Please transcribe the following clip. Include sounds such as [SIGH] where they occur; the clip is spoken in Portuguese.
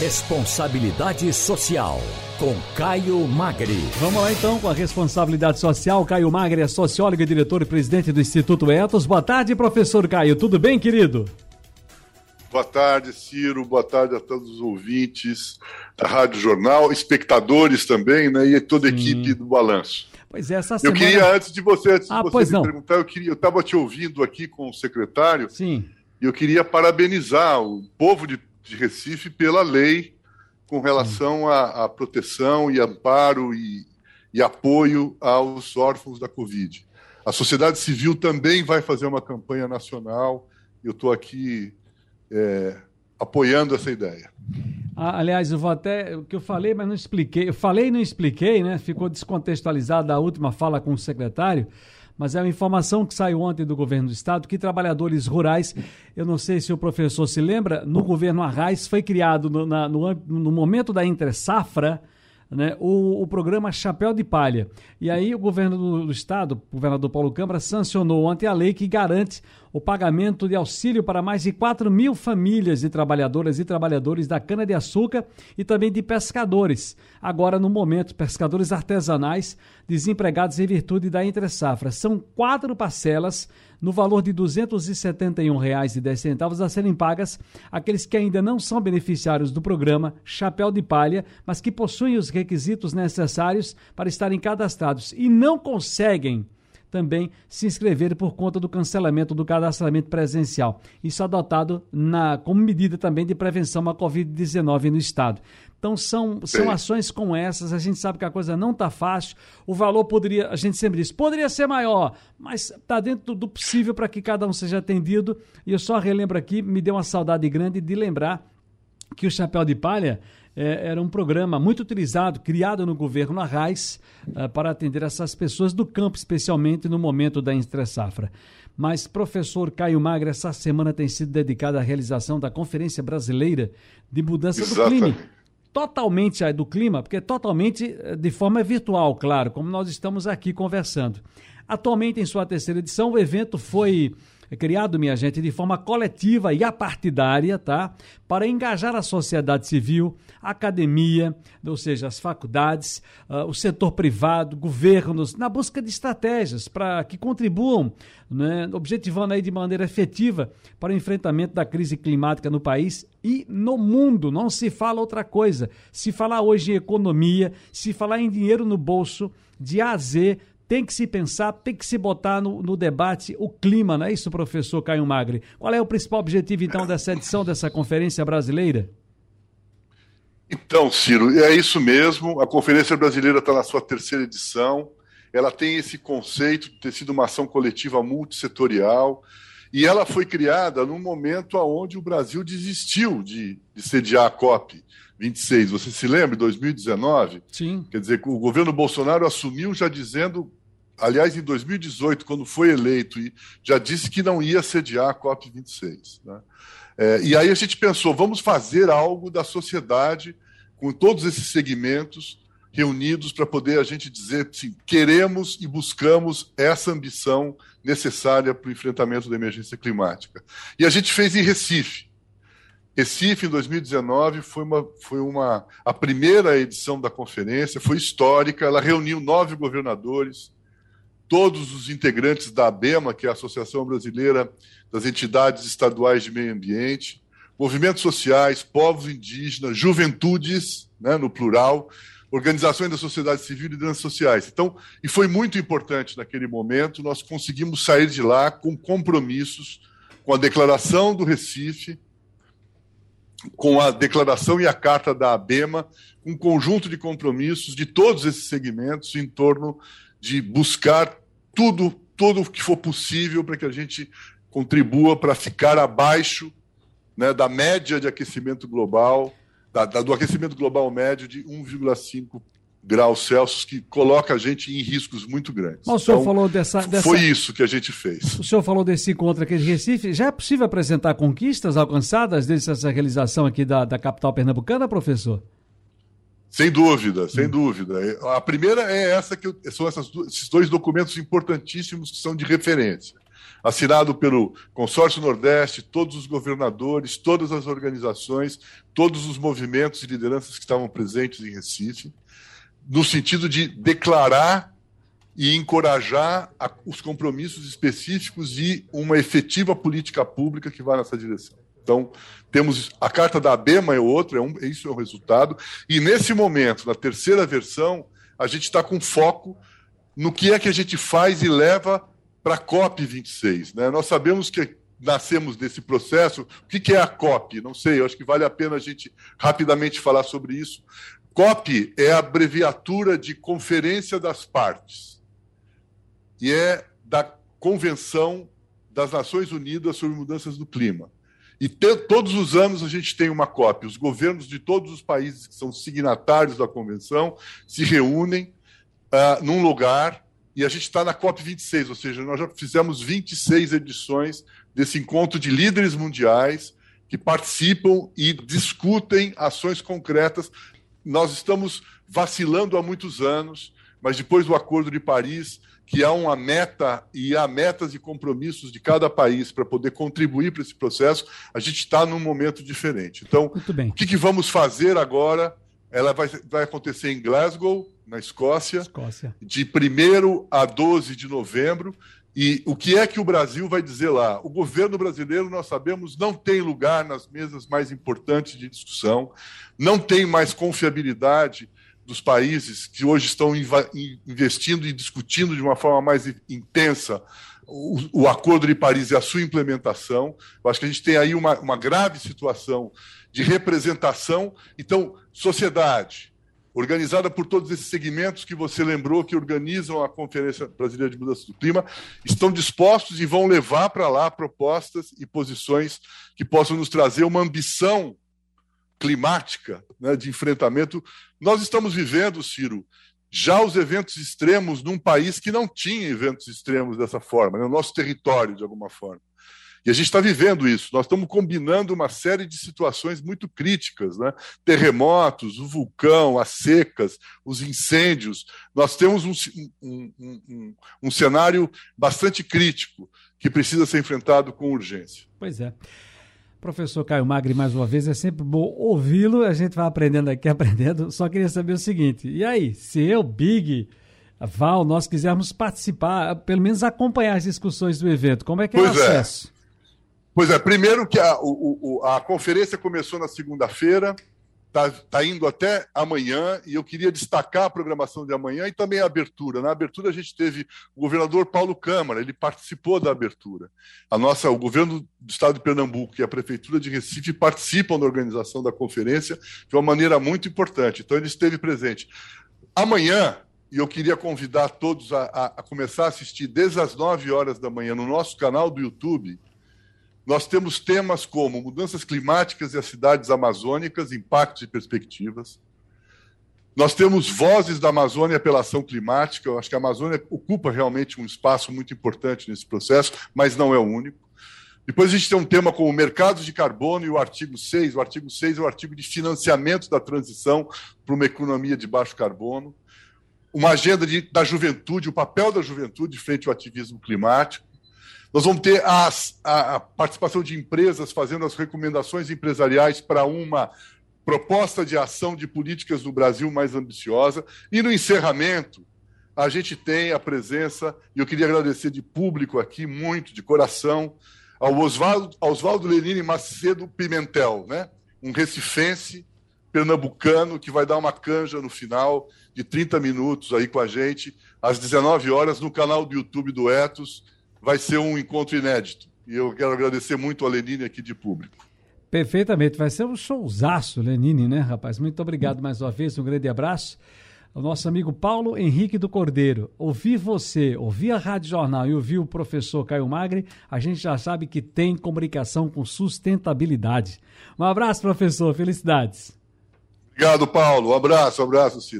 Responsabilidade Social, com Caio Magri. Vamos lá então com a responsabilidade social. Caio Magri é sociólogo e diretor e presidente do Instituto Etos. Boa tarde, professor Caio. Tudo bem, querido? Boa tarde, Ciro. Boa tarde a todos os ouvintes da Rádio Jornal, espectadores também, né? E toda a equipe do Balanço. Pois é, essa eu semana... queria, antes de você, antes ah, de você me não. perguntar, eu queria, eu estava te ouvindo aqui com o secretário. Sim. E eu queria parabenizar o povo de de Recife pela lei com relação à, proteção e amparo e, e, apoio aos órfãos da Covid. A sociedade civil também vai fazer uma campanha nacional. Eu estou aqui é, apoiando essa ideia. Ah, aliás, eu vou até. O que eu falei, mas não expliquei. Eu falei e não expliquei, né? Ficou descontextualizada a última fala com o secretário mas é uma informação que saiu ontem do governo do estado que trabalhadores rurais, eu não sei se o professor se lembra, no governo Arraes foi criado no, na, no, no momento da entre safra, né, o, o, programa Chapéu de Palha. E aí o governo do, do, estado, o governador Paulo Câmara, sancionou ontem a lei que garante o pagamento de auxílio para mais de 4 mil famílias de trabalhadoras e trabalhadores da cana-de-açúcar e também de pescadores. Agora, no momento, pescadores artesanais desempregados em virtude da entre-safra. São quatro parcelas no valor de R$ 271,10 a serem pagas aqueles que ainda não são beneficiários do programa Chapéu de Palha, mas que possuem os requisitos necessários para estarem cadastrados e não conseguem também se inscrever por conta do cancelamento do cadastramento presencial. Isso adotado na, como medida também de prevenção à Covid-19 no Estado. Então são, são ações como essas, a gente sabe que a coisa não está fácil, o valor poderia, a gente sempre diz, poderia ser maior, mas está dentro do possível para que cada um seja atendido. E eu só relembro aqui, me deu uma saudade grande de lembrar que o Chapéu de Palha é, era um programa muito utilizado, criado no governo Arraes, é, para atender essas pessoas do campo, especialmente no momento da entre-safra. Mas, professor Caio Magra, essa semana tem sido dedicada à realização da Conferência Brasileira de Mudança Exatamente. do Clima. Totalmente do clima, porque totalmente é, de forma virtual, claro, como nós estamos aqui conversando. Atualmente, em sua terceira edição, o evento foi é criado, minha gente, de forma coletiva e apartidária, tá? Para engajar a sociedade civil, a academia, ou seja, as faculdades, uh, o setor privado, governos, na busca de estratégias para que contribuam, né, objetivando aí de maneira efetiva para o enfrentamento da crise climática no país e no mundo. Não se fala outra coisa. Se falar hoje em economia, se falar em dinheiro no bolso, de A a Z, tem que se pensar, tem que se botar no, no, debate o clima, não é isso, professor Caio Magri? Qual é o principal objetivo, então, dessa edição dessa conferência brasileira? Então, Ciro, é isso mesmo. A Conferência Brasileira está na sua terceira edição. Ela tem esse conceito de ter sido uma ação coletiva multissetorial. E ela foi criada num momento onde o Brasil desistiu de, de sediar a COP 26. Você se lembra, em 2019? Sim. Quer dizer, o governo Bolsonaro assumiu já dizendo aliás, em 2018, quando foi eleito, já disse que não ia sediar a COP26. Né? É, e aí a gente pensou, vamos fazer algo da sociedade com todos esses segmentos reunidos para poder a gente dizer assim, queremos e buscamos essa ambição necessária para o enfrentamento da emergência climática. E a gente fez em Recife. Recife, em 2019, foi uma, foi uma a primeira edição da conferência, foi histórica. Ela reuniu nove governadores, todos os integrantes da ABEMA, que é a Associação Brasileira das Entidades Estaduais de Meio Ambiente, movimentos sociais, povos indígenas, juventudes, né, no plural, organizações da sociedade civil e lideranças sociais. Então, e foi muito importante naquele momento, nós conseguimos sair de lá com compromissos, com a declaração do Recife, com a declaração e a carta da ABEMA, um conjunto de compromissos de todos esses segmentos em torno de buscar tudo, tudo que for possível para que a gente contribua para ficar abaixo né, da média de aquecimento global, da, da, do aquecimento global médio de 1,5 graus Celsius, que coloca a gente em riscos muito grandes. Mas o senhor então, falou dessa, dessa, Foi isso que a gente fez. O senhor falou desse encontro aqui de Recife. Já é possível apresentar conquistas alcançadas desde essa realização aqui da, da capital pernambucana, professor? Sem dúvida, sem hum. dúvida. A primeira é essa que eu, são essas, esses dois documentos importantíssimos que são de referência. assinado pelo Consórcio Nordeste, todos os governadores, todas as organizações, todos os movimentos e lideranças que estavam presentes em Recife, no sentido de declarar e encorajar a, os compromissos específicos e uma efetiva política pública que vá nessa direção. Então, temos a carta da ABEMA é outro, é um, isso é o resultado. E nesse momento, na terceira versão, a gente está com foco no que é que a gente faz e leva para a COP26. Né? Nós sabemos que nascemos desse processo. O que, que é a COP? Não sei, eu acho que vale a pena a gente rapidamente falar sobre isso. COP é a abreviatura de Conferência das Partes e é da Convenção das Nações Unidas sobre Mudanças do Clima. E te, todos os anos a gente tem uma COP. Os governos de todos os países que são signatários da convenção se reúnem uh, num lugar e a gente está na COP 26, ou seja, nós já fizemos 26 edições desse encontro de líderes mundiais que participam e discutem ações concretas. Nós estamos vacilando há muitos anos, mas depois do Acordo de Paris, que há uma meta e há metas e compromissos de cada país para poder contribuir para esse processo, a gente está num momento diferente. Então, o que, que, vamos fazer agora? Ela vai, vai acontecer em Glasgow, na Escócia, Escócia, de 1 a 12 de novembro. E o que é que o Brasil vai dizer lá? O governo brasileiro, nós sabemos, não tem lugar nas mesas mais importantes de discussão, não tem mais confiabilidade dos países que hoje estão investindo e discutindo de uma forma mais intensa o, o, Acordo de Paris e a sua implementação. Eu acho que a gente tem aí uma, uma grave situação de representação. Então, sociedade, organizada por todos esses segmentos que você lembrou que organizam a Conferência Brasileira de Mudança do Clima, estão dispostos e vão levar para lá propostas e posições que possam nos trazer uma ambição climática né, de enfrentamento. Nós estamos vivendo, Ciro, já os eventos extremos num país que não tinha eventos extremos dessa forma, no né, nosso território, de alguma forma. E a gente está vivendo isso. Nós estamos combinando uma série de situações muito críticas, né? Terremotos, o vulcão, as secas, os incêndios. Nós temos um, um, um, um cenário bastante crítico que precisa ser enfrentado com urgência. Pois é. Professor Caio Magri, mais uma vez, é sempre bom ouvi-lo. A gente vai aprendendo aqui, [LAUGHS] aprendendo. Só queria saber o seguinte: e aí, se eu, Big, Val, nós quisermos participar, pelo menos acompanhar as discussões do evento, como é que é pois o é. acesso? É. Pois é, primeiro que a, o, a conferência começou na segunda-feira, está tá indo até amanhã e eu queria destacar a programação de amanhã e também a abertura. Na abertura a gente teve o governador Paulo Câmara, ele participou da abertura. A nossa, o governo do estado de Pernambuco e a prefeitura de Recife participam da organização da conferência de uma maneira muito importante. Então ele esteve presente. Amanhã e eu queria convidar todos a, a, a começar a assistir desde as 9 horas da manhã no nosso canal do YouTube nós temos temas como mudanças climáticas e as cidades amazônicas, impactos e perspectivas. Nós temos vozes da Amazônia pela ação climática. Eu acho que a Amazônia ocupa realmente um espaço muito importante nesse processo, mas não é o único. Depois a gente tem um tema como mercados de carbono e o artigo 6. O artigo 6 é o artigo de financiamento da transição para uma economia de baixo carbono. Uma agenda de, da juventude, o papel da juventude frente ao ativismo climático. Nós vamos ter as, a, a participação de empresas fazendo as recomendações empresariais para uma proposta de ação de políticas do Brasil mais ambiciosa. E no encerramento, a gente tem a presença, e eu queria agradecer de público aqui, muito, de coração, ao Oswaldo, Lenine Macedo Pimentel, né? um recifense pernambucano que vai dar uma canja no final de 30 minutos aí com a gente, às 19 horas, no canal do YouTube do Etos vai ser um encontro inédito. E eu quero agradecer muito a Lenine aqui de público. Perfeitamente, vai ser um showzaço, Lenine, né, rapaz? Muito obrigado mais uma vez, um grande abraço. O nosso amigo Paulo Henrique do Cordeiro. Ouvir você, ouvir a Rádio Jornal e ouvir o professor Caio Magre, a gente já sabe que tem comunicação com sustentabilidade. Um abraço, professor. Felicidades. Obrigado, Paulo. Um abraço, um abraço, Ciro.